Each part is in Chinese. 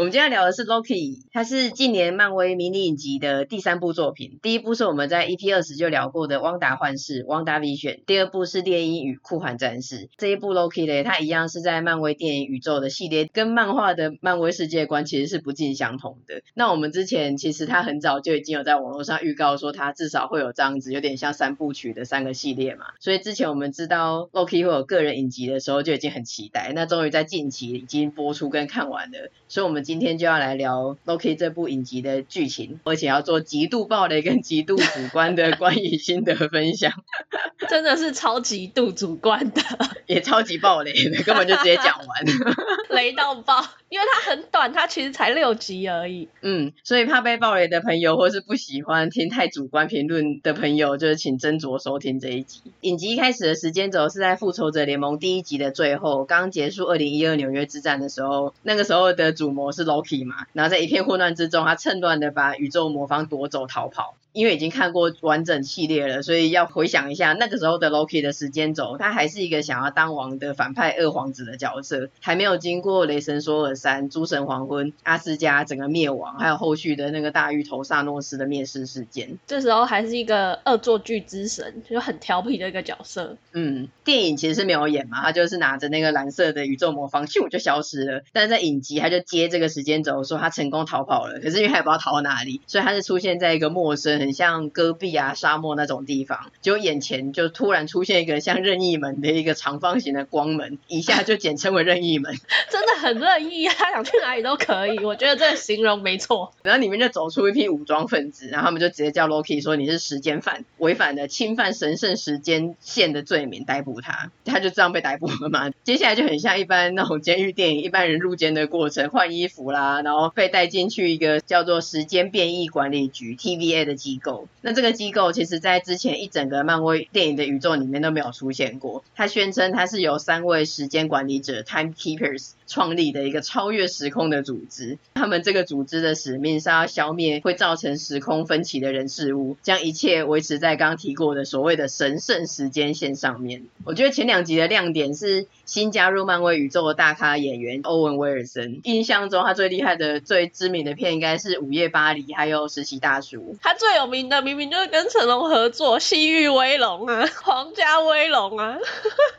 我们今天要聊的是 Loki，它是近年漫威迷你影集的第三部作品。第一部是我们在 EP 二十就聊过的《汪达幻视》（WandaVision），第二部是《猎鹰与酷寒战士》。这一部 Loki 呢，它一样是在漫威电影宇宙的系列，跟漫画的漫威世界观其实是不尽相同的。那我们之前其实它很早就已经有在网络上预告说，它至少会有这样子，有点像三部曲的三个系列嘛。所以之前我们知道 Loki 会有个人影集的时候，就已经很期待。那终于在近期已经播出跟看完了，所以我们今天就要来聊。Loki 这部影集的剧情，而且要做极度暴雷跟极度主观的观影心得分享，真的是超级度主观的，也超级暴雷的，根本就直接讲完，雷到爆。因为它很短，它其实才六集而已。嗯，所以怕被暴雷的朋友，或是不喜欢听太主观评论的朋友，就是请斟酌收听这一集。影集一开始的时间轴是在复仇者联盟第一集的最后，刚结束二零一二纽约之战的时候，那个时候的主谋是是 Loki 嘛，然后在一片混乱之中，他趁乱的把宇宙魔方夺走逃跑。因为已经看过完整系列了，所以要回想一下那个时候的 Loki 的时间轴，他还是一个想要当王的反派二皇子的角色，还没有经过雷神索尔三、诸神黄昏、阿斯加整个灭亡，还有后续的那个大芋头萨诺斯的灭世事件。这时候还是一个恶作剧之神，就很调皮的一个角色。嗯，电影其实是没有演嘛，他就是拿着那个蓝色的宇宙魔方，咻就消失了。但是在影集他就接这个时间轴，说他成功逃跑了，可是因为他也不知道逃到哪里，所以他是出现在一个陌生。很像戈壁啊、沙漠那种地方，就眼前就突然出现一个像任意门的一个长方形的光门，一下就简称为任意门，真的很任意啊，他想去哪里都可以，我觉得这个形容没错。然后里面就走出一批武装分子，然后他们就直接叫 Loki 说，你是时间犯，违反了侵犯神圣时间线的罪名，逮捕他，他就这样被逮捕了嘛。接下来就很像一般那种监狱电影，一般人入监的过程，换衣服啦，然后被带进去一个叫做时间变异管理局 TVA 的机机构，那这个机构其实在之前一整个漫威电影的宇宙里面都没有出现过。他宣称他是由三位时间管理者 （Time Keepers） 创立的一个超越时空的组织。他们这个组织的使命是要消灭会造成时空分歧的人事物，将一切维持在刚刚提过的所谓的神圣时间线上面。我觉得前两集的亮点是新加入漫威宇宙的大咖演员欧文·威尔森。印象中他最厉害的、最知名的片应该是《午夜巴黎》还有《实习大叔》。他最有名的明明就是跟成龙合作《西域威龙》啊，《皇家威龙》啊，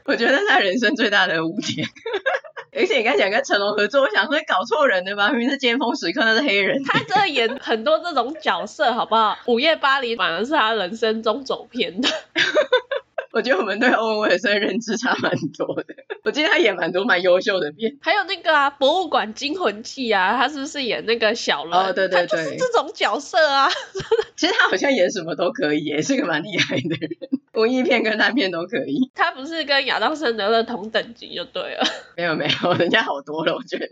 我觉得他人生最大的污点。而且你刚讲跟成龙合作，我想说搞错人对吧？明明是尖峰时刻，那是黑人。他真的演很多这种角色，好不好？《午夜巴黎》反而是他人生中走偏的。我觉得我们对欧文威尔森的认知差蛮多的。我记得他演蛮多蛮优秀的片，还有那个啊，《博物馆惊魂记》啊，他是不是演那个小人？哦，对对对，他就是这种角色啊。其实他好像演什么都可以，也是个蛮厉害的人。文艺片跟烂片都可以。他不是跟亚当·山德勒同等级就对了。没有没有，人家好多了，我觉得。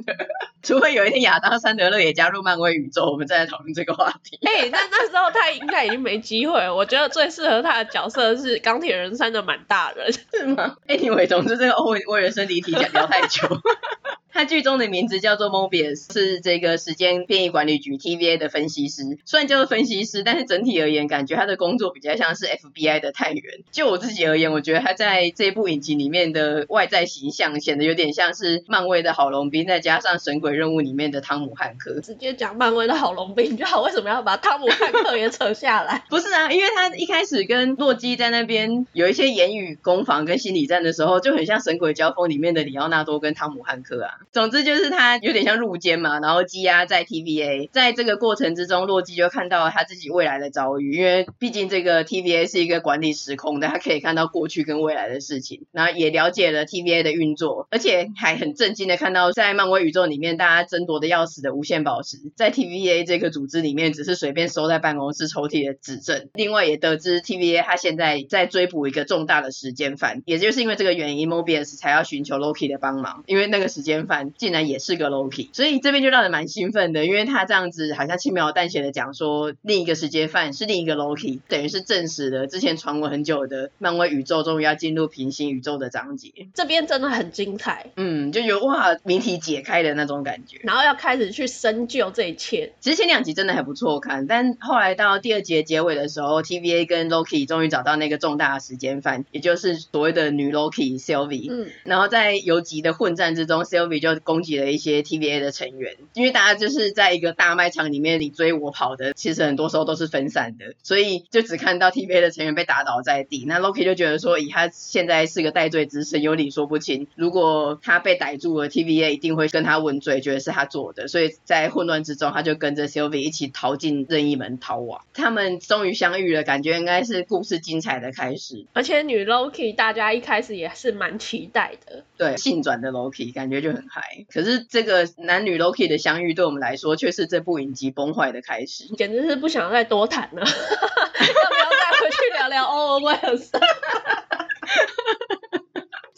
除非有一天亚当·山德勒也加入漫威宇宙，我们再来讨论这个话题。哎、欸，那那时候他应该已经没机会了。我觉得最适合他的角色是钢铁人三的满大人，是吗？哎，你伟总之这个欧文威尔森离题讲聊太久。他剧中的名字叫做 Mobius，是这个时间变异管理局 TVA 的分析师。虽然叫做分析师，但是整体而言，感觉他的工作比较像是 FBI 的探员。就我自己而言，我觉得他在这部影集里面的外在形象显得有点像是漫威的好龙兵，再加上神鬼任务里面的汤姆汉克。直接讲漫威的好龙斌就好，为什么要把汤姆汉克也扯下来？不是啊，因为他一开始跟洛基在那边有一些言语攻防跟心理战的时候，就很像神鬼交锋里面的里奥纳多跟汤姆汉克啊。总之就是他有点像入监嘛，然后羁押在 TVA，在这个过程之中，洛基就看到了他自己未来的遭遇，因为毕竟这个 TVA 是一个管理时空的，他可以看到过去跟未来的事情，然后也了解了 TVA 的运作，而且还很震惊的看到在漫威宇宙里面大家争夺的要死的无限宝石，在 TVA 这个组织里面只是随便收在办公室抽屉的指证。另外也得知 TVA 他现在在追捕一个重大的时间犯，也就是因为这个原因，Mobius 才要寻求 Loki 的帮忙，因为那个时间犯竟然也是个 Loki，所以这边就让人蛮兴奋的，因为他这样子好像轻描淡写的讲说另一个时间犯是另一个 Loki，等于是证实了之前传闻很久的漫威宇宙终于要进入平行宇宙的章节。这边真的很精彩，嗯，就觉得哇，谜题解开的那种感觉，然后要开始去深究这一切。其实前两集真的还不错看，但后来到第二节结尾的时候，TVA 跟 Loki 终于找到那个重大的时间犯，也就是所谓的女 Loki Sylvie。嗯，然后在游击的混战之中，Sylvie 就攻击了一些 TVA 的成员，因为大家就是在一个大卖场里面你追我跑的，其实很多时候都是分散的，所以就只看到 TVA 的成员被打倒在地。那 Loki 就觉得说，以他现在是个戴罪之身，有理说不清。如果他被逮住了，TVA 一定会跟他问罪，觉得是他做的。所以在混乱之中，他就跟着 Sylvie 一起逃进任意门逃亡。他们终于相遇了，感觉应该是故事精彩的开始。而且女 Loki 大家一开始也是蛮期待的，对，性转的 Loki 感觉就很可是这个男女 Loki 的相遇，对我们来说却是这部影集崩坏的开始，简直是不想再多谈了。要不要再回去聊聊 Owen Wilson？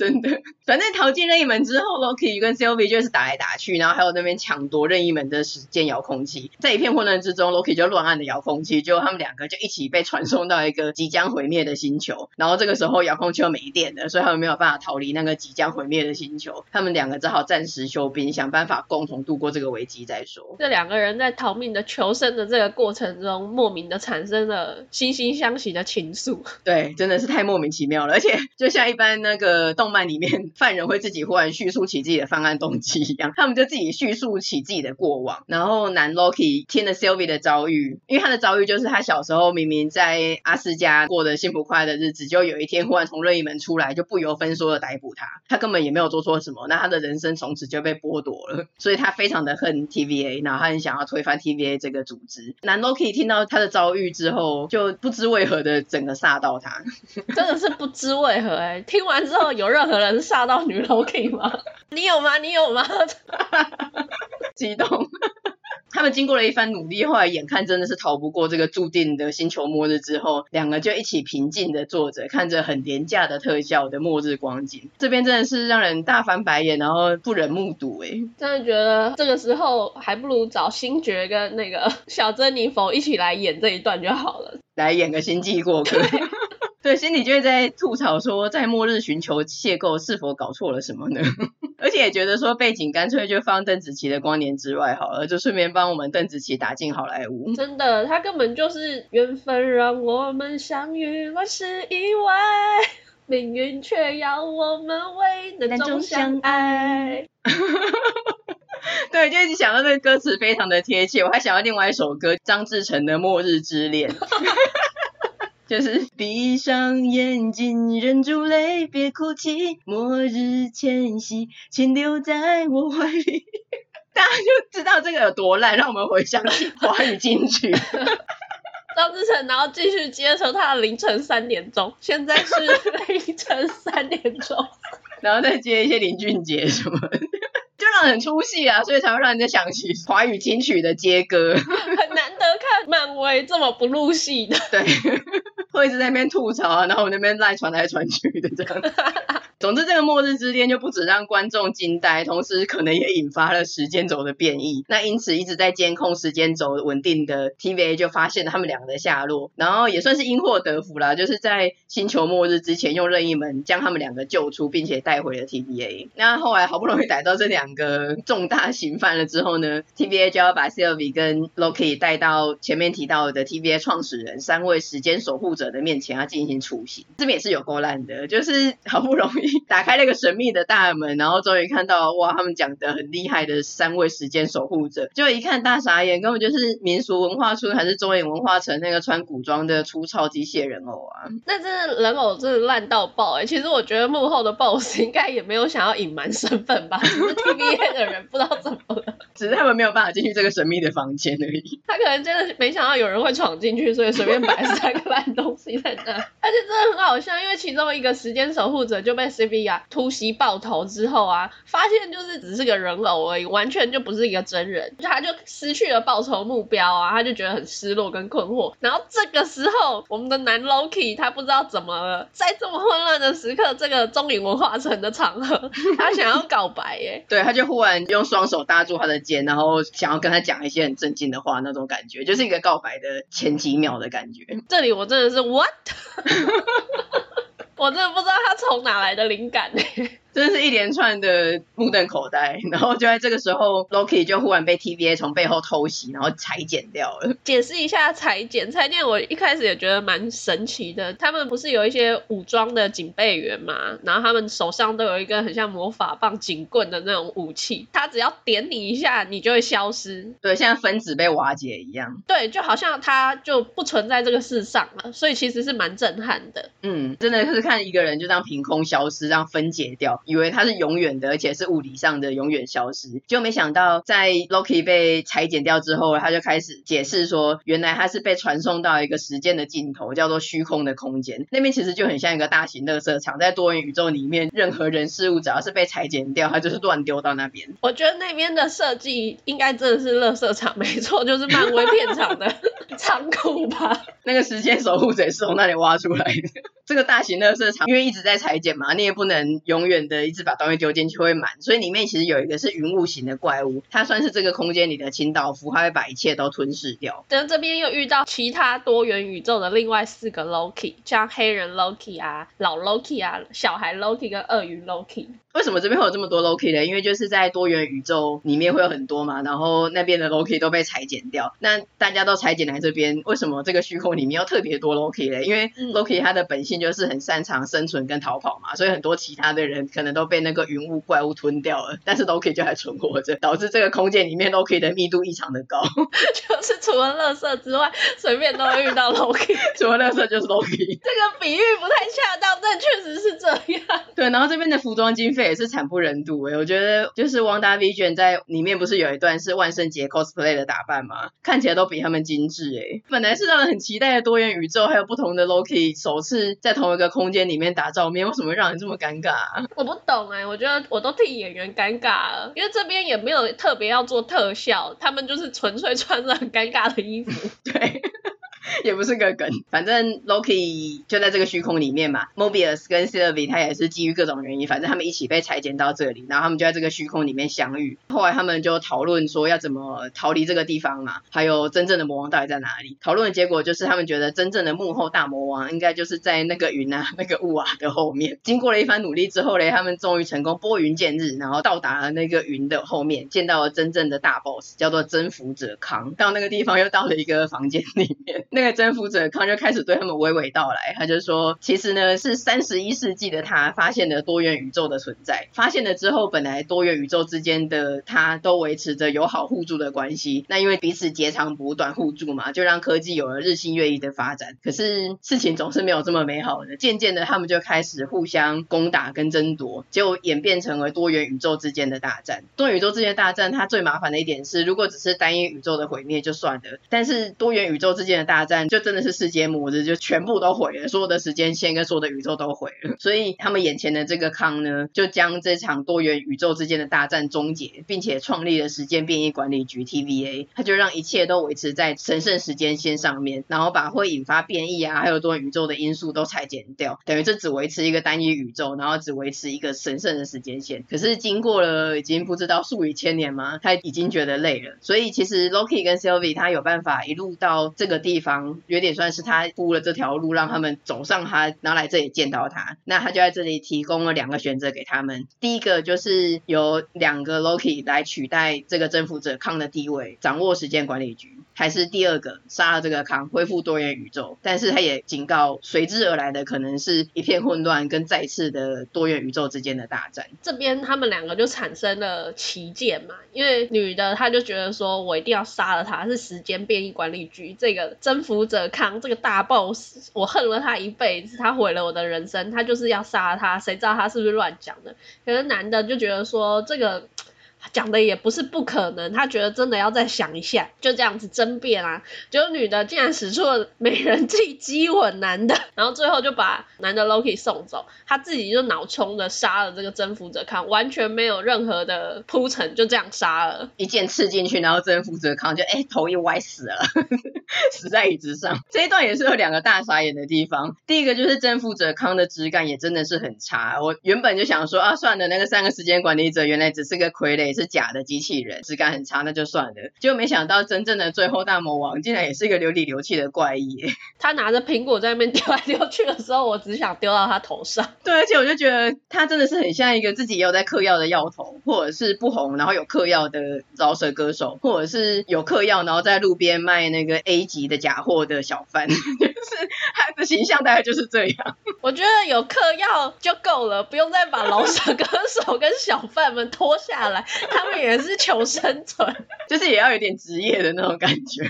真的，反正逃进任意门之后，Loki 跟 Sylvie 就是打来打去，然后还有那边抢夺任意门的时间遥控器，在一片混乱之中，Loki 就乱按的遥控器，结果他们两个就一起被传送到一个即将毁灭的星球，然后这个时候遥控器又没电了，所以他们没有办法逃离那个即将毁灭的星球，他们两个只好暂时休兵，想办法共同度过这个危机再说。这两个人在逃命的求生的这个过程中，莫名的产生了惺惺相惜的情愫。对，真的是太莫名其妙了，而且就像一般那个动漫里面犯人会自己忽然叙述起自己的犯案动机一样，他们就自己叙述起自己的过往。然后男 Loki 听了 Sylvie 的遭遇，因为他的遭遇就是他小时候明明在阿斯加过得幸福快乐的日子，就有一天忽然从任意门出来，就不由分说的逮捕他。他根本也没有做错什么，那他的人生从此就被剥夺了。所以他非常的恨 TVA，然后他很想要推翻 TVA 这个组织。男 Loki 听到他的遭遇之后，就不知为何的整个煞到他，真的是不知为何哎、听完之后有任何人吓到女 Loki 吗？你有吗？你有吗？激动。他们经过了一番努力，后来眼看真的是逃不过这个注定的星球末日之后，两个就一起平静的坐着，看着很廉价的特效的末日光景。这边真的是让人大翻白眼，然后不忍目睹。哎，真的觉得这个时候还不如找星爵跟那个 小珍妮佛一起来演这一段就好了，来演个星际过客。对，心里就会在吐槽说，在末日寻求邂逅是否搞错了什么呢？而且也觉得说，背景干脆就放邓紫棋的《光年之外》好了，就顺便帮我们邓紫棋打进好莱坞。真的，他根本就是缘分让我们相遇，万事意外，命运却要我们为那种相爱。对，就一直想到那个歌词非常的贴切，我还想到另外一首歌，张志成的《末日之恋》。就是闭上眼睛，忍住泪，别哭泣。末日前夕，请留在我怀里。大家就知道这个有多烂，让我们回想起 华语金曲。张智成，然后继续接受他的凌晨三点钟，现在是凌晨三点钟，然后再接一些林俊杰什么的，就让人出戏啊，所以才会让人家想起华语金曲的接歌。很难得看漫威这么不入戏的，对。会一直在那边吐槽啊，然后我那边赖传来传去的这样。总之，这个末日之恋就不止让观众惊呆，同时可能也引发了时间轴的变异。那因此，一直在监控时间轴稳定的 TVA 就发现了他们两个的下落，然后也算是因祸得福啦，就是在星球末日之前用任意门将他们两个救出，并且带回了 TVA。那后来好不容易逮到这两个重大刑犯了之后呢，TVA 就要把 Sylvie 跟 Loki 带到前面提到的 TVA 创始人三位时间守护者的面前，要进行处刑。这边也是有够烂的，就是好不容易。打开那个神秘的大门，然后终于看到哇，他们讲的很厉害的三位时间守护者，就一看大傻眼，根本就是民俗文化村还是中原文化城那个穿古装的粗糙机械人偶啊！那真的人偶真的烂到爆哎、欸！其实我觉得幕后的 boss 应该也没有想要隐瞒身份吧，只是 TVA 的人不知道怎么了，只是他们没有办法进去这个神秘的房间而已。他可能真的没想到有人会闯进去，所以随便摆三个烂东西在那。而且真的很好笑，因为其中一个时间守护者就被 Sylvia 突袭爆头之后啊，发现就是只是个人偶而已，完全就不是一个真人，他就失去了报仇目标啊，他就觉得很失落跟困惑。然后这个时候，我们的男 Loki 他不知道怎么了，在这么混乱的时刻，这个中影文化城的场合，他想要告白耶，对，他就忽然用双手搭住他的肩，然后想要跟他讲一些很震惊的话，那种感觉就是一个告白的前几秒的感觉。这里我真的是 what，我真的不知道他从哪来的灵感诶。真的是一连串的目瞪口呆，然后就在这个时候，Loki 就忽然被 TVA 从背后偷袭，然后裁剪掉了。解释一下裁剪，裁剪我一开始也觉得蛮神奇的。他们不是有一些武装的警备员嘛，然后他们手上都有一个很像魔法棒、警棍的那种武器，他只要点你一下，你就会消失。对，像分子被瓦解一样。对，就好像他就不存在这个世上了，所以其实是蛮震撼的。嗯，真的是看一个人就这样凭空消失，这样分解掉。以为他是永远的，而且是物理上的永远消失，就没想到在 Loki 被裁剪掉之后，他就开始解释说，原来他是被传送到一个时间的尽头，叫做虚空的空间。那边其实就很像一个大型垃圾场，在多元宇宙里面，任何人事物只要是被裁剪掉，它就是乱丢到那边。我觉得那边的设计应该真的是垃圾场，没错，就是漫威片场的 仓库吧。那个时间守护者是从那里挖出来的。这个大型垃圾场因为一直在裁剪嘛，你也不能永远的一直把东西丢进去会满，所以里面其实有一个是云雾型的怪物，它算是这个空间里的清道夫，它会把一切都吞噬掉。等这边又遇到其他多元宇宙的另外四个 Loki，像黑人 Loki 啊、老 Loki 啊、小孩 Loki 跟鳄鱼 Loki。为什么这边会有这么多 Loki 呢？因为就是在多元宇宙里面会有很多嘛，然后那边的 Loki 都被裁剪掉，那大家都裁剪来这边，为什么这个虚空里面要特别多 Loki 呢？因为 Loki 它的本性就是很擅长生存跟逃跑嘛，所以很多其他的人可能都被那个云雾怪物吞掉了，但是 Loki 就还存活着，导致这个空间里面 Loki 的密度异常的高。就是除了垃圾之外，随便都会遇到 Loki。除了垃圾就是 Loki。这个比喻不太恰当，但确实是这样。对，然后这边的服装经费也是惨不忍睹诶，我觉得就是 WandaVision 在里面不是有一段是万圣节 cosplay 的打扮吗？看起来都比他们精致诶。本来是让人很期待的多元宇宙，还有不同的 Loki 首次在同一个空间里面打照面，为什么让人这么尴尬啊？我 不我懂诶，我觉得我都替演员尴尬了，因为这边也没有特别要做特效，他们就是纯粹穿着很尴尬的衣服。对。也不是个梗，反正 Loki 就在这个虚空里面嘛。Mobius 跟 Sylvie 他也是基于各种原因，反正他们一起被裁剪到这里，然后他们就在这个虚空里面相遇。后来他们就讨论说要怎么逃离这个地方嘛，还有真正的魔王到底在哪里。讨论的结果就是他们觉得真正的幕后大魔王应该就是在那个云啊、那个雾啊的后面。经过了一番努力之后嘞，他们终于成功拨云见日，然后到达了那个云的后面，见到了真正的大 boss，叫做征服者康。到那个地方又到了一个房间里面。那那个征服者康就开始对他们娓娓道来，他就说，其实呢是三十一世纪的他发现了多元宇宙的存在，发现了之后，本来多元宇宙之间的他都维持着友好互助的关系，那因为彼此截长补短互助嘛，就让科技有了日新月异的发展。可是事情总是没有这么美好的，渐渐的他们就开始互相攻打跟争夺，结果演变成为多元宇宙之间的大战。多元宇宙之间大战，它最麻烦的一点是，如果只是单一宇宙的毁灭就算了，但是多元宇宙之间的大战就真的是世界末日，就全部都毁了，所有的时间线跟所有的宇宙都毁了。所以他们眼前的这个康呢，就将这场多元宇宙之间的大战终结，并且创立了时间变异管理局 TVA，他就让一切都维持在神圣时间线上面，然后把会引发变异啊，还有多元宇宙的因素都裁剪掉，等于这只维持一个单一宇宙，然后只维持一个神圣的时间线。可是经过了已经不知道数以千年吗，他已经觉得累了。所以其实 Loki 跟 Sylvie 他有办法一路到这个地方。有点算是他铺了这条路，让他们走上他，然后来这里见到他。那他就在这里提供了两个选择给他们。第一个就是由两个 Loki 来取代这个征服者康的地位，掌握时间管理局。还是第二个杀了这个康，恢复多元宇宙。但是他也警告，随之而来的可能是一片混乱，跟再次的多元宇宙之间的大战。这边他们两个就产生了歧见嘛，因为女的她就觉得说，我一定要杀了他，是时间变异管理局这个征服者康这个大 boss，我恨了他一辈子，他毁了我的人生，他就是要杀他。谁知道他是不是乱讲的？可是男的就觉得说这个。讲的也不是不可能，他觉得真的要再想一下，就这样子争辩啊，结果女的竟然使出了美人计激吻男的，然后最后就把男的 Loki 送走，他自己就脑冲的杀了这个征服者康，完全没有任何的铺陈，就这样杀了，一剑刺进去，然后征服者康就哎、头一歪死了，死在椅子上。这一段也是有两个大傻眼的地方，第一个就是征服者康的质感也真的是很差，我原本就想说啊，算了，那个三个时间管理者原来只是个傀儡。是假的机器人，质感很差，那就算了。结果没想到，真正的最后大魔王竟然也是一个流里流气的怪异。他拿着苹果在那边丢来丢去的时候，我只想丢到他头上。对，而且我就觉得他真的是很像一个自己也有在嗑药的药头，或者是不红然后有嗑药的饶舌歌手，或者是有嗑药然后在路边卖那个 A 级的假货的小贩，就是他的形象大概就是这样。我觉得有嗑药就够了，不用再把饶舌歌手跟小贩们拖下来。他们也是求生存，就是也要有点职业的那种感觉。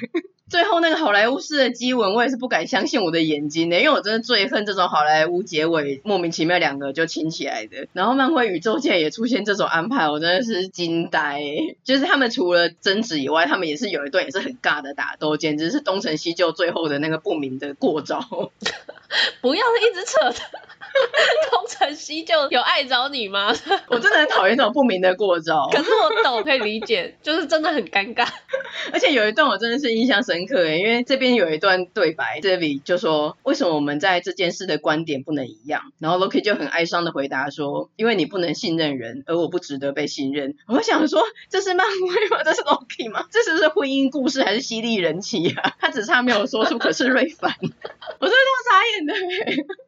最后那个好莱坞式的基吻，我也是不敢相信我的眼睛的，因为我真的最恨这种好莱坞结尾莫名其妙两个就亲起来的。然后漫威宇宙界也出现这种安排，我真的是惊呆。就是他们除了争执以外，他们也是有一段也是很尬的打斗，简直是东成西就最后的那个不明的过招。不要一直扯的。东成西就有爱找你吗？我真的很讨厌这种不明的过招。可是我懂，可以理解，就是真的很尴尬。而且有一段我真的是印象深刻诶，因为这边有一段对白，这里就说为什么我们在这件事的观点不能一样？然后 Loki 就很哀伤的回答说，因为你不能信任人，而我不值得被信任。我想说，这是漫威吗？这是 Loki 吗？这是不是婚姻故事还是犀利人妻啊？他只差没有说出可是瑞凡，我真的都傻眼的。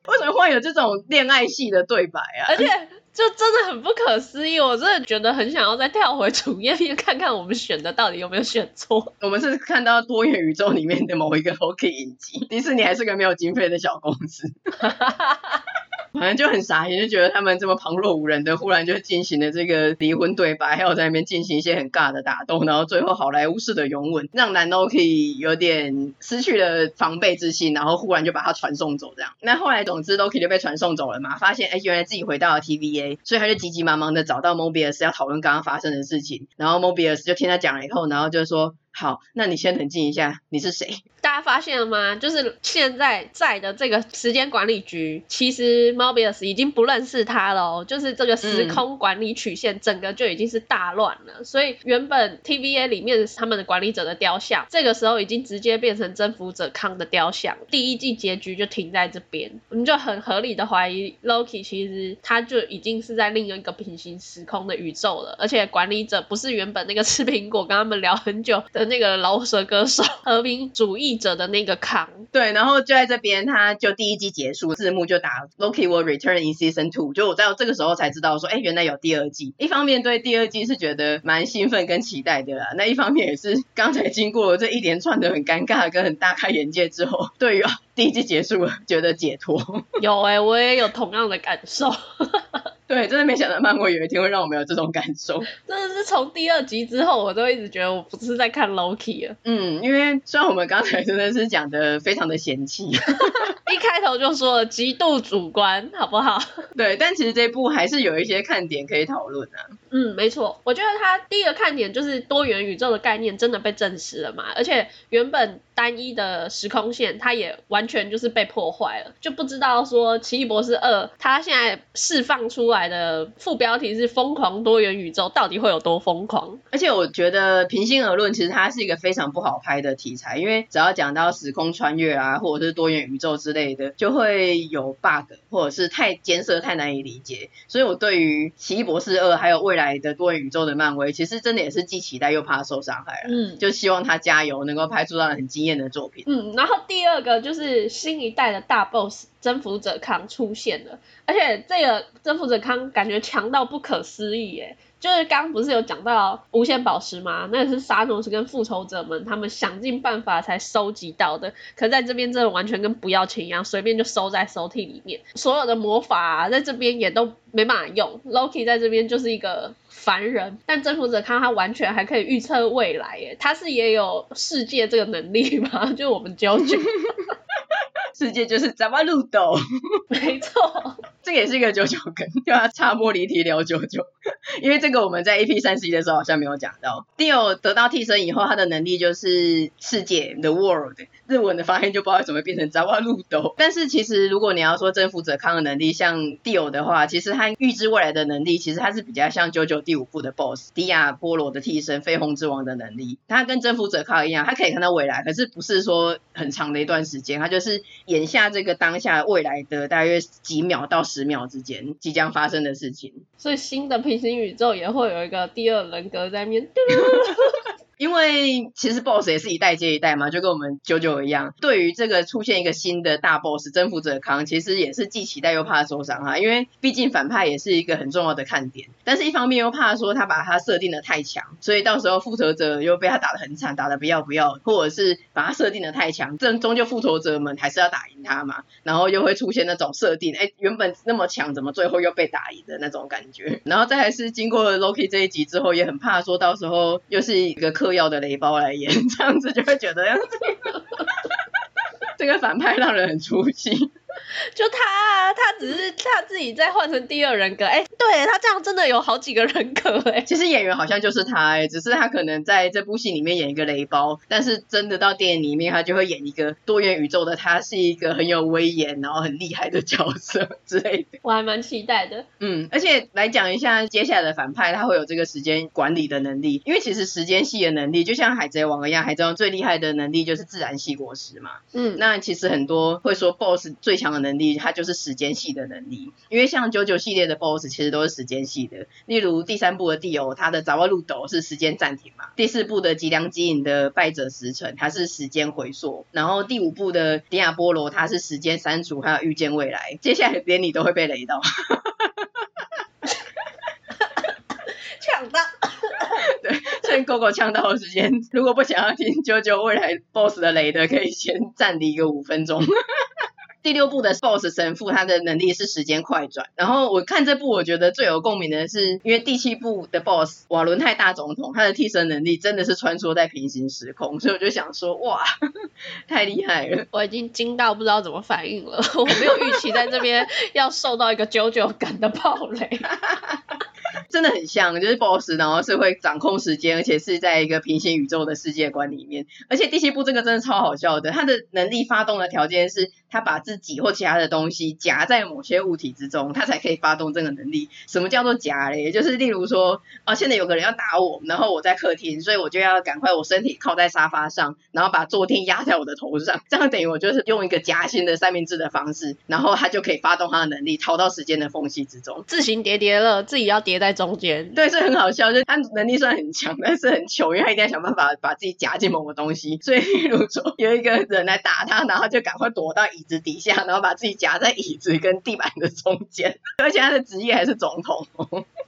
为什么会有这种？恋爱戏的对白啊，而且就真的很不可思议，我真的觉得很想要再跳回主页面看看我们选的到底有没有选错。我们是看到多元宇宙里面的某一个 Loki 影集，迪士尼还是个没有经费的小公司。反正就很傻眼，就觉得他们这么旁若无人的，忽然就进行了这个离婚对白，还有在那边进行一些很尬的打斗，然后最后好莱坞式的拥吻，让男 Loki 有点失去了防备之心，然后忽然就把他传送走这样。那后来总之 Loki 就被传送走了嘛，发现哎原来自己回到了 TVA，所以他就急急忙忙的找到 Mobius 要讨论刚刚发生的事情，然后 Mobius 就听他讲了以后，然后就说。好，那你先冷静一下，你是谁？大家发现了吗？就是现在在的这个时间管理局，其实 Mobius 已经不认识他了哦，就是这个时空管理曲线整个就已经是大乱了。嗯、所以原本 TVA 里面他们的管理者的雕像，这个时候已经直接变成征服者康的雕像。第一季结局就停在这边，我们就很合理的怀疑 Loki 其实他就已经是在另一个平行时空的宇宙了，而且管理者不是原本那个吃苹果跟他们聊很久的。那个饶舌歌手和平主义者的那个扛，对，然后就在这边，他就第一季结束，字幕就打 Loki will return in season two，就我在这个时候才知道说，哎，原来有第二季。一方面对第二季是觉得蛮兴奋跟期待的啦，那一方面也是刚才经过这一连串的很尴尬跟很大开眼界之后，对于、啊、第一季结束了 觉得解脱。有哎、欸，我也有同样的感受。对，真的没想到漫威有一天会让我们有这种感受。真的是从第二集之后，我都一直觉得我不是在看 Loki 了。嗯，因为虽然我们刚才真的是讲的非常的嫌弃，一开头就说了极度主观，好不好？对，但其实这部还是有一些看点可以讨论啊。嗯，没错，我觉得它第一个看点就是多元宇宙的概念真的被证实了嘛，而且原本单一的时空线它也完全就是被破坏了，就不知道说奇异博士二它现在释放出来的副标题是疯狂多元宇宙，到底会有多疯狂？而且我觉得平心而论，其实它是一个非常不好拍的题材，因为只要讲到时空穿越啊，或者是多元宇宙之类的，就会有 bug，或者是太艰涩、太难以理解。所以我对于奇异博士二还有未来的多元宇宙的漫威，其实真的也是既期待又怕受伤害了。嗯，就希望他加油，能够拍出让人很惊艳的作品。嗯，然后第二个就是是新一代的大 boss。征服者康出现了，而且这个征服者康感觉强到不可思议耶！就是刚不是有讲到无限宝石吗？那是沙诺斯跟复仇者们他们想尽办法才收集到的，可在这边真的完全跟不要钱一样，随便就收在抽屉里面。所有的魔法啊，在这边也都没办法用。Loki 在这边就是一个凡人，但征服者康他完全还可以预测未来耶！他是也有世界这个能力吗？就我们 JoJo。世界就是咱们路斗，没错。这也是一个九九梗，就要插播离题聊九九，因为这个我们在 A P 三十一的时候好像没有讲到。Dio 得到替身以后，他的能力就是世界 The World，日文的发音就不知道怎么变成扎瓦路斗。但是其实如果你要说征服者康的能力像 Dio 的话，其实他预知未来的能力，其实他是比较像九九第五部的 BOSS 迪亚波罗的替身飞鸿之王的能力。他跟征服者康一样，他可以看到未来，可是不是说很长的一段时间，他就是眼下这个当下未来的大约几秒到十秒之间即将发生的事情，所以新的平行宇宙也会有一个第二人格在面。因为其实 BOSS 也是一代接一代嘛，就跟我们九九一样。对于这个出现一个新的大 BOSS 征服者康，其实也是既期待又怕受伤哈。因为毕竟反派也是一个很重要的看点，但是一方面又怕说他把他设定的太强，所以到时候复仇者又被他打得很惨，打得不要不要，或者是把他设定的太强，这终究复仇者们还是要打赢他嘛。然后又会出现那种设定，哎，原本那么强，怎么最后又被打赢的那种感觉。然后再还是经过 Loki 这一集之后，也很怕说到时候又是一个。嗑药的雷包来演，这样子就会觉得，这个反派让人很出戏。就他，啊他只是他自己再换成第二人格，哎、欸，对他这样真的有好几个人格，哎，其实演员好像就是他，哎，只是他可能在这部戏里面演一个雷包，但是真的到电影里面，他就会演一个多元宇宙的，他是一个很有威严，然后很厉害的角色 之类的。我还蛮期待的，嗯，而且来讲一下接下来的反派，他会有这个时间管理的能力，因为其实时间系的能力就像海贼王一样，海贼王最厉害的能力就是自然系果实嘛，嗯，那其实很多会说 BOSS 最强的能力，它就是时间系的能力，因为像九九系列的 BOSS 其实都是时间系的，例如第三部的 Dio，他的爪哇路斗是时间暂停嘛，第四部的吉良吉影的败者时辰，它是时间回溯，然后第五部的迪亚波罗，它是时间删除，还有预见未来，接下来连你都会被雷到，抢到，对，趁 Gogo 呛到的时间，如果不想要听九九未来 BOSS 的雷的，可以先暂停一个五分钟。第六部的 BOSS 神父，他的能力是时间快转。然后我看这部，我觉得最有共鸣的是，因为第七部的 BOSS 瓦伦泰大总统，他的替身能力真的是穿梭在平行时空，所以我就想说，哇，太厉害了！我已经惊到不知道怎么反应了，我没有预期在这边要受到一个九九感的暴雷。真的很像，就是 BOSS，然后是会掌控时间，而且是在一个平行宇宙的世界观里面。而且第七部这个真的超好笑的，他的能力发动的条件是他把自己或其他的东西夹在某些物体之中，他才可以发动这个能力。什么叫做夹嘞？就是例如说，啊，现在有个人要打我，然后我在客厅，所以我就要赶快我身体靠在沙发上，然后把坐垫压在我的头上，这样等于我就是用一个夹心的三明治的方式，然后他就可以发动他的能力，逃到时间的缝隙之中，自行叠叠乐，自己要叠在中间。对，所以很好笑，就是他能力虽然很强，但是很穷，因为他一定要想办法把自己夹进某个东西。所以，例如说有一个人来打他，然后就赶快躲到椅子底下，然后把自己夹在椅子跟地板的中间。而且他的职业还是总统。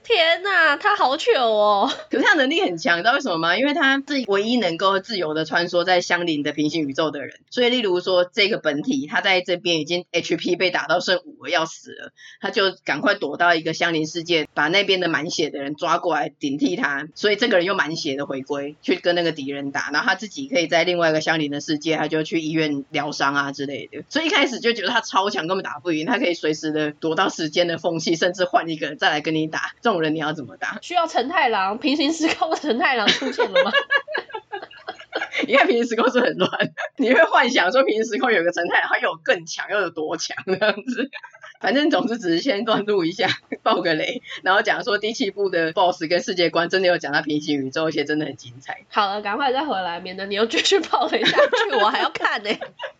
天哪，他好糗哦！可是他能力很强，你知道为什么吗？因为他是唯一能够自由的穿梭在相邻的平行宇宙的人。所以，例如说这个本体，他在这边已经 HP 被打到剩五了，要死了，他就赶快躲到一个相邻世界，把那边的满血的人抓过来顶替他。所以这个人又满血的回归，去跟那个敌人打，然后他自己可以在另外一个相邻的世界，他就去医院疗伤啊之类的。所以一开始就觉得他超强，根本打不赢。他可以随时的躲到时间的缝隙，甚至换一个人再来跟你打。这种。人你要怎么打？需要陈太郎，平行时空的承太郎出现了吗？你看平行时空是很乱，你会幻想说平行时空有个陈太郎，他有更强，又有多强这样子。反正总之只是先断路一下，爆个雷，然后讲说第七部的 BOSS 跟世界观真的有讲到平行宇宙，而且真的很精彩。好了，赶快再回来，免得你又继续爆雷下去，我还要看呢、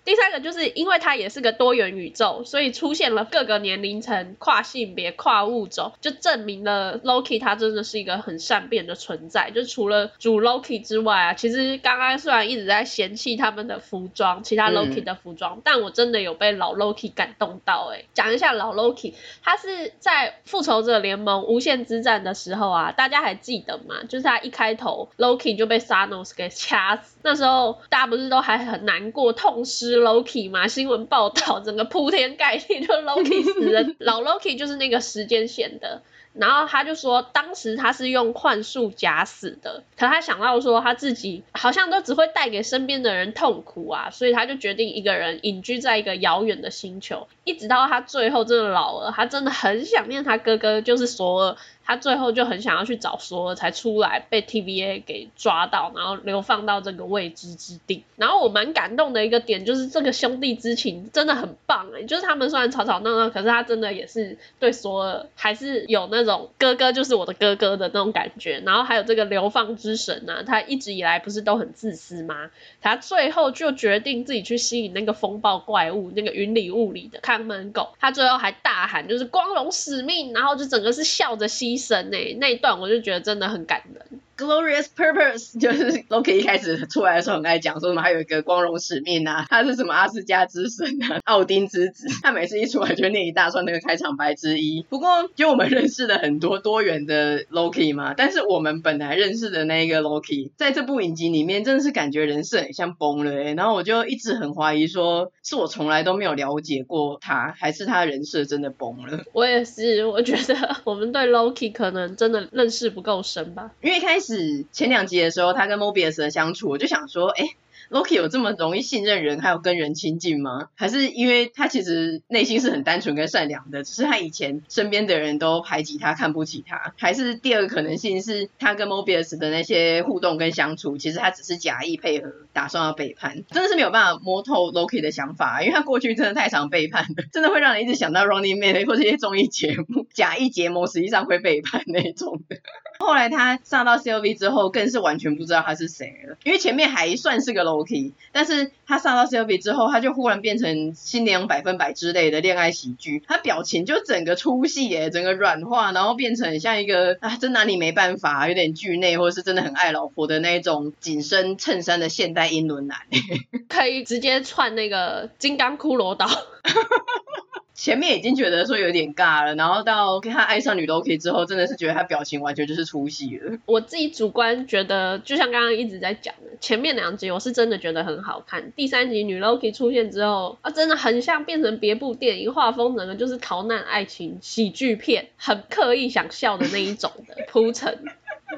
第三个就是因为它也是个多元宇宙，所以出现了各个年龄层、跨性别、跨物种，就证明了 Loki 它真的是一个很善变的存在。就除了主 Loki 之外啊，其实刚刚虽然一直在嫌弃他们的服装，其他 Loki 的服装，嗯、但我真的有被老 Loki 感动到哎、欸。讲一下。老 Loki，他是在复仇者联盟无限之战的时候啊，大家还记得吗？就是他一开头 Loki 就被 Thanos 给掐死，那时候大家不是都还很难过，痛失 Loki 嘛？新闻报道整个铺天盖地，就 Loki 死了。老 Loki 就是那个时间线的。然后他就说，当时他是用幻术假死的，可他想到说他自己好像都只会带给身边的人痛苦啊，所以他就决定一个人隐居在一个遥远的星球，一直到他最后真的老了，他真的很想念他哥哥，就是索尔。他最后就很想要去找索尔，才出来被 TVA 给抓到，然后流放到这个未知之地。然后我蛮感动的一个点就是这个兄弟之情真的很棒哎，就是他们虽然吵吵闹闹，可是他真的也是对索尔还是有那种哥哥就是我的哥哥的那种感觉。然后还有这个流放之神呢、他一直以来不是都很自私吗？他最后就决定自己去吸引那个风暴怪物，那个云里雾里的看门狗。他最后还大喊就是光荣使命，然后就整个是笑着吸牺牲呢，那一段我就觉得真的很感人。Glorious purpose 就是 Loki 一开始出来的时候很爱讲说什么，还有一个光荣使命啊，他是什么阿斯加之神啊，奥丁之子。他每次一出来就念一大串那个开场白之一。不过，就我们认识了很多多元的 Loki 嘛，但是我们本来认识的那一个 Loki，在这部影集里面真的是感觉人设很像崩了欸。然后我就一直很怀疑说，是我从来都没有了解过他，还是他人设真的崩了？我也是，我觉得我们对 Loki 可能真的认识不够深吧，因为一开始。是前两集的时候，他跟 Mobius 的相处，我就想说，哎。Loki 有这么容易信任人，还有跟人亲近吗？还是因为他其实内心是很单纯跟善良的，只是他以前身边的人都排挤他、看不起他？还是第二个可能性是他跟 Mobius 的那些互动跟相处，其实他只是假意配合，打算要背叛？真的是没有办法摸透 Loki 的想法，因为他过去真的太常背叛了，真的会让人一直想到 Running Man 或这些综艺节目，假意结盟实际上会背叛那种的。后来他上到 COV 之后，更是完全不知道他是谁了，因为前面还算是个 Loki，但是他上到 COV 之后，他就忽然变成新娘百分百之类的恋爱喜剧，他表情就整个出戏耶，整个软化，然后变成像一个啊，真拿你没办法，有点巨内，或者是真的很爱老婆的那种紧身衬衫的现代英伦男，可以直接串那个金刚骷髅岛。前面已经觉得说有点尬了，然后到他爱上女 Loki 之后，真的是觉得他表情完全就是出戏了。我自己主观觉得，就像刚刚一直在讲的，前面两集我是真的觉得很好看，第三集女 Loki 出现之后，啊，真的很像变成别部电影，画风整个就是逃难爱情喜剧片，很刻意想笑的那一种的铺陈。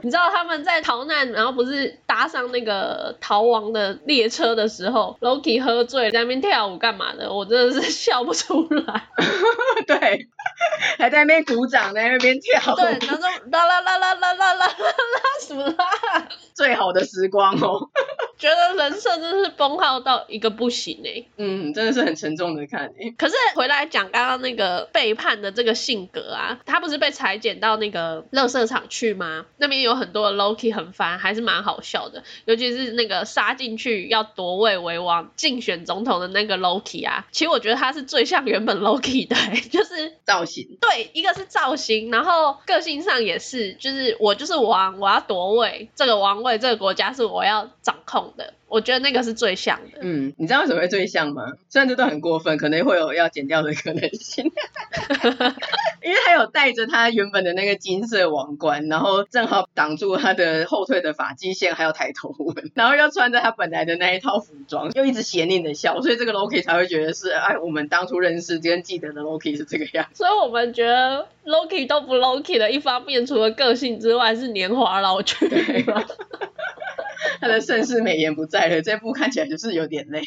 你知道他们在逃难，然后不是搭上那个逃亡的列车的时候，Loki 喝醉在那边跳舞干嘛的？我真的是 笑不出来。对，还在那边鼓掌，在那边跳。对，然后啦啦啦啦啦啦啦啦什么啦？最好的时光哦。觉得人设真是崩耗到一个不行哎。嗯，真的是很沉重的看。可是回来讲刚刚那个背叛的这个性格啊，他不是被裁剪到那个乐色场去吗？那边有很多的 Loki 很烦，还是蛮好笑的。尤其是那个杀进去要夺位为王、竞选总统的那个 Loki 啊，其实我觉得他是最像原本 Loki 的，就是造型。对，一个是造型，然后个性上也是，就是我就是王，我要夺位，这个王位，这个国家是我要掌控的。我觉得那个是最像的。嗯，你知道为什么会最像吗？虽然这都很过分，可能会有要剪掉的可能性。因为他有戴着他原本的那个金色王冠，然后正好挡住他的后退的发际线，还有抬头纹，然后又穿着他本来的那一套服装，又一直邪佞的笑，所以这个 Loki 才会觉得是哎，我们当初认识跟记得的 Loki 是这个样。所以我们觉得 Loki 都不 Loki 的一方面，除了个性之外，是年华老去。他的盛世美颜不在了，这部看起来就是有点累，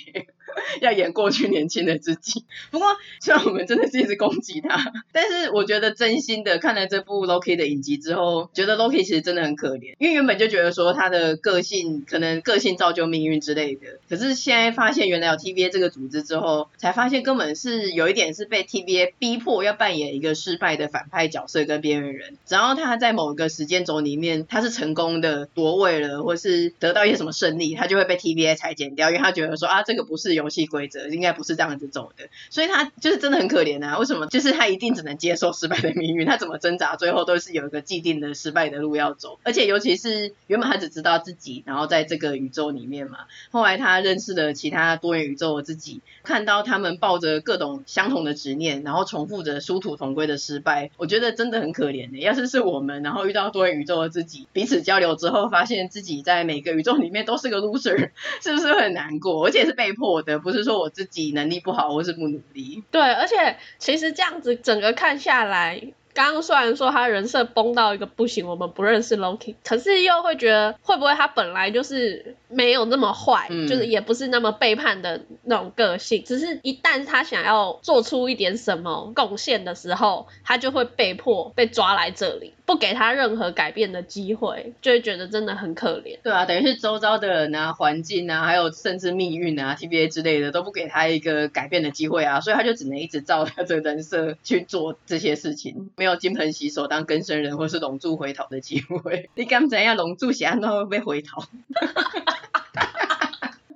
要演过去年轻的自己。不过，虽然我们真的是一直攻击他，但是我觉得真心的看了这部 Loki 的影集之后，觉得 Loki 其实真的很可怜，因为原本就觉得说他的个性可能个性造就命运之类的，可是现在发现原来有 TVA 这个组织之后，才发现根本是有一点是被 TVA 逼迫要扮演一个失败的反派角色跟边缘人，只要他在某个时间轴里面他是成功的夺位了，或是得到一些什么胜利，他就会被 TVA 裁剪掉，因为他觉得说啊，这个不是游戏规则，应该不是这样子走的，所以他就是真的很可怜啊。为什么？就是他一定只能接受失败的命运，他怎么挣扎，最后都是有一个既定的失败的路要走。而且尤其是原本他只知道自己，然后在这个宇宙里面嘛，后来他认识了其他多元宇宙的自己，看到他们抱着各种相同的执念，然后重复着殊途同归的失败，我觉得真的很可怜的。要是是我们，然后遇到多元宇宙的自己，彼此交流之后，发现自己在每个宇宙里面都是个 loser，是不是很难过？而且是被迫的，不是说我自己能力不好或是不努力。对，而且其实这样子整个看下来。刚刚虽然说他人设崩到一个不行，我们不认识 Loki，可是又会觉得会不会他本来就是没有那么坏，嗯、就是也不是那么背叛的那种个性，只是一旦他想要做出一点什么贡献的时候，他就会被迫被抓来这里，不给他任何改变的机会，就会觉得真的很可怜。对啊，等于是周遭的人啊、环境啊，还有甚至命运啊、TBA 之类的都不给他一个改变的机会啊，所以他就只能一直照他这个人设去做这些事情，没有金盆洗手当更生人或是龙柱回头的机会。你敢怎样？龙柱写都会被回头。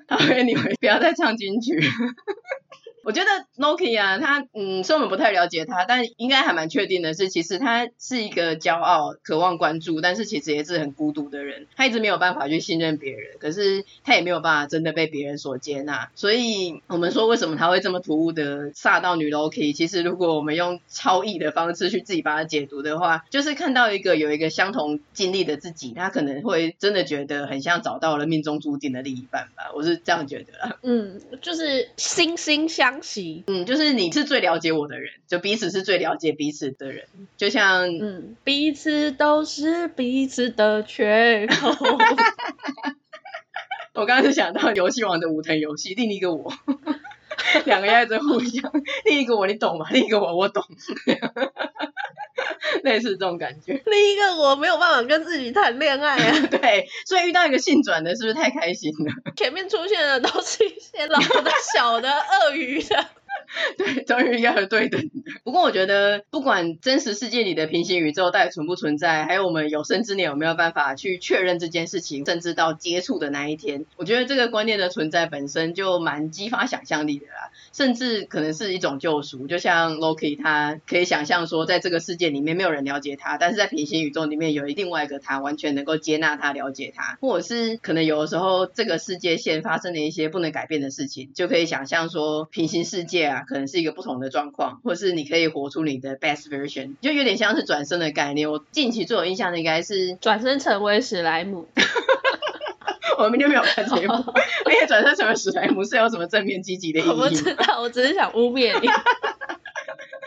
好，你不要再唱金曲。我觉得 Loki 啊，他嗯，虽然我们不太了解他，但应该还蛮确定的是，其实他是一个骄傲、渴望关注，但是其实也是很孤独的人。他一直没有办法去信任别人，可是他也没有办法真的被别人所接纳。所以，我们说为什么他会这么突兀的煞到女 Loki？其实，如果我们用超译的方式去自己把它解读的话，就是看到一个有一个相同经历的自己，他可能会真的觉得很像找到了命中注定的另一半吧。我是这样觉得。嗯，就是惺惺相。嗯，就是你是最了解我的人，就彼此是最了解彼此的人，就像嗯，彼此都是彼此的缺口。我刚刚是想到游戏王的五藤游戏，另一个我，两个人在互相，另一个我你懂吗？另一个我我懂，类似这种感觉。另一个我没有办法跟自己谈恋爱啊，对，所以遇到一个性转的，是不是太开心了？前面出现的都是一些老的、小的、鳄鱼的。对，终于要对等的。不过我觉得，不管真实世界里的平行宇宙到底存不存在，还有我们有生之年有没有办法去确认这件事情，甚至到接触的那一天，我觉得这个观念的存在本身就蛮激发想象力的啦。甚至可能是一种救赎，就像 Loki，他可以想象说，在这个世界里面没有人了解他，但是在平行宇宙里面有另外一个他，完全能够接纳他、了解他，或者是可能有的时候这个世界线发生了一些不能改变的事情，就可以想象说平行世界，可能是一个不同的状况，或是你可以活出你的 best version，就有点像是转身的概念。我近期最有印象的应该是转身成为史莱姆。我明天没有看节目，而且转身成为史莱姆是有什么正面积极的意义？我不知道，我只是想污蔑你。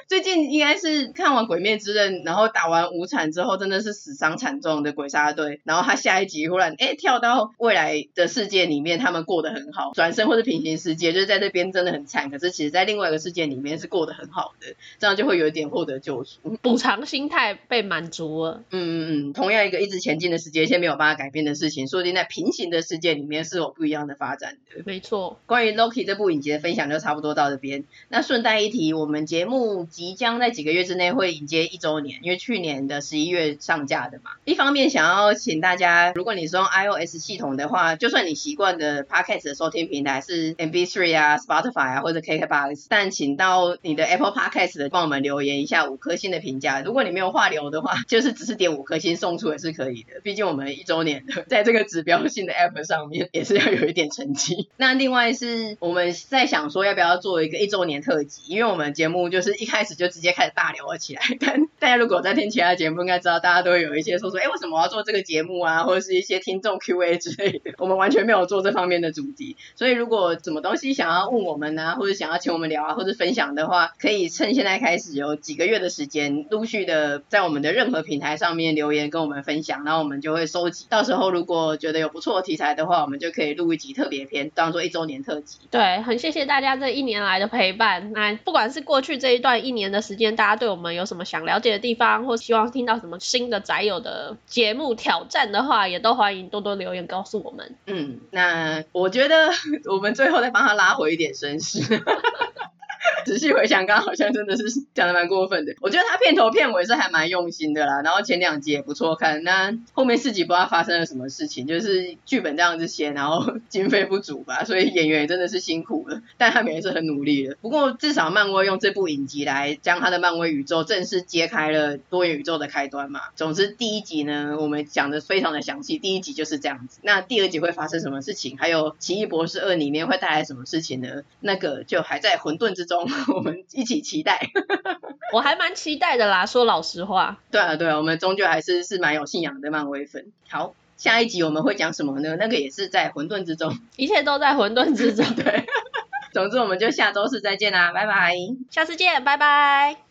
最近应该是看完《鬼灭之刃》，然后打完无惨之后，真的是死伤惨重的鬼杀队。然后他下一集忽然哎跳到未来的世界里面，他们过得很好，转身或是平行世界，就是在这边真的很惨。可是其实在另外一个世界里面是过得很好的，这样就会有一点获得救赎，补偿心态被满足了。嗯嗯嗯，同样一个一直前进的世界线没有办法改变的事情，说不定在平行的世界里面是有不一样的发展的。没错，关于 Loki 这部影集的分享就差不多到这边。那顺带一提，我们节目。即将在几个月之内会迎接一周年，因为去年的十一月上架的嘛。一方面想要请大家，如果你是用 iOS 系统的话，就算你习惯的 Podcast 的收听平台是 MP3 啊、Spotify 啊或者 KKBox，但请到你的 Apple Podcast 的帮我们留言一下五颗星的评价。如果你没有话留的话，就是只是点五颗星送出也是可以的。毕竟我们一周年 在这个指标性的 App 上面也是要有一点成绩。那另外是我们在想说要不要做一个一周年特辑，因为我们节目就是一开始。就直接开始大聊了起来。但大家如果在听其他节目，应该知道大家都会有一些说说，哎，为什么我要做这个节目啊？或者是一些听众 Q&A 之类的。我们完全没有做这方面的主题，所以如果什么东西想要问我们啊，或者想要请我们聊啊，或者分享的话，可以趁现在开始有几个月的时间，陆续的在我们的任何平台上面留言跟我们分享，然后我们就会收集。到时候如果觉得有不错的题材的话，我们就可以录一集特别篇，当做一周年特辑。对，很谢谢大家这一年来的陪伴。那不管是过去这一段一的时间，大家对我们有什么想了解的地方，或希望听到什么新的宅友的节目挑战的话，也都欢迎多多留言告诉我们。嗯，那我觉得 我们最后再帮他拉回一点声势。仔细回想，刚刚好像真的是讲的蛮过分的。我觉得他片头片尾是还蛮用心的啦，然后前两集也不错看。那后面四集不知道发生了什么事情，就是剧本这样子写，然后 经费不足吧，所以演员也真的是辛苦了。但他们也是很努力的。不过至少漫威用这部影集来将他的漫威宇宙正式揭开了多元宇宙的开端嘛。总之第一集呢，我们讲的非常的详细，第一集就是这样子。那第二集会发生什么事情？还有奇异博士二里面会带来什么事情呢？那个就还在混沌之中。我们一起期待，我还蛮期待的啦。说老实话，对啊，对啊，我们终究还是是蛮有信仰的漫威粉。好，下一集我们会讲什么呢？那个也是在混沌之中，一切都在混沌之中。对，总之我们就下周四再见啦，拜拜，下次见，拜拜。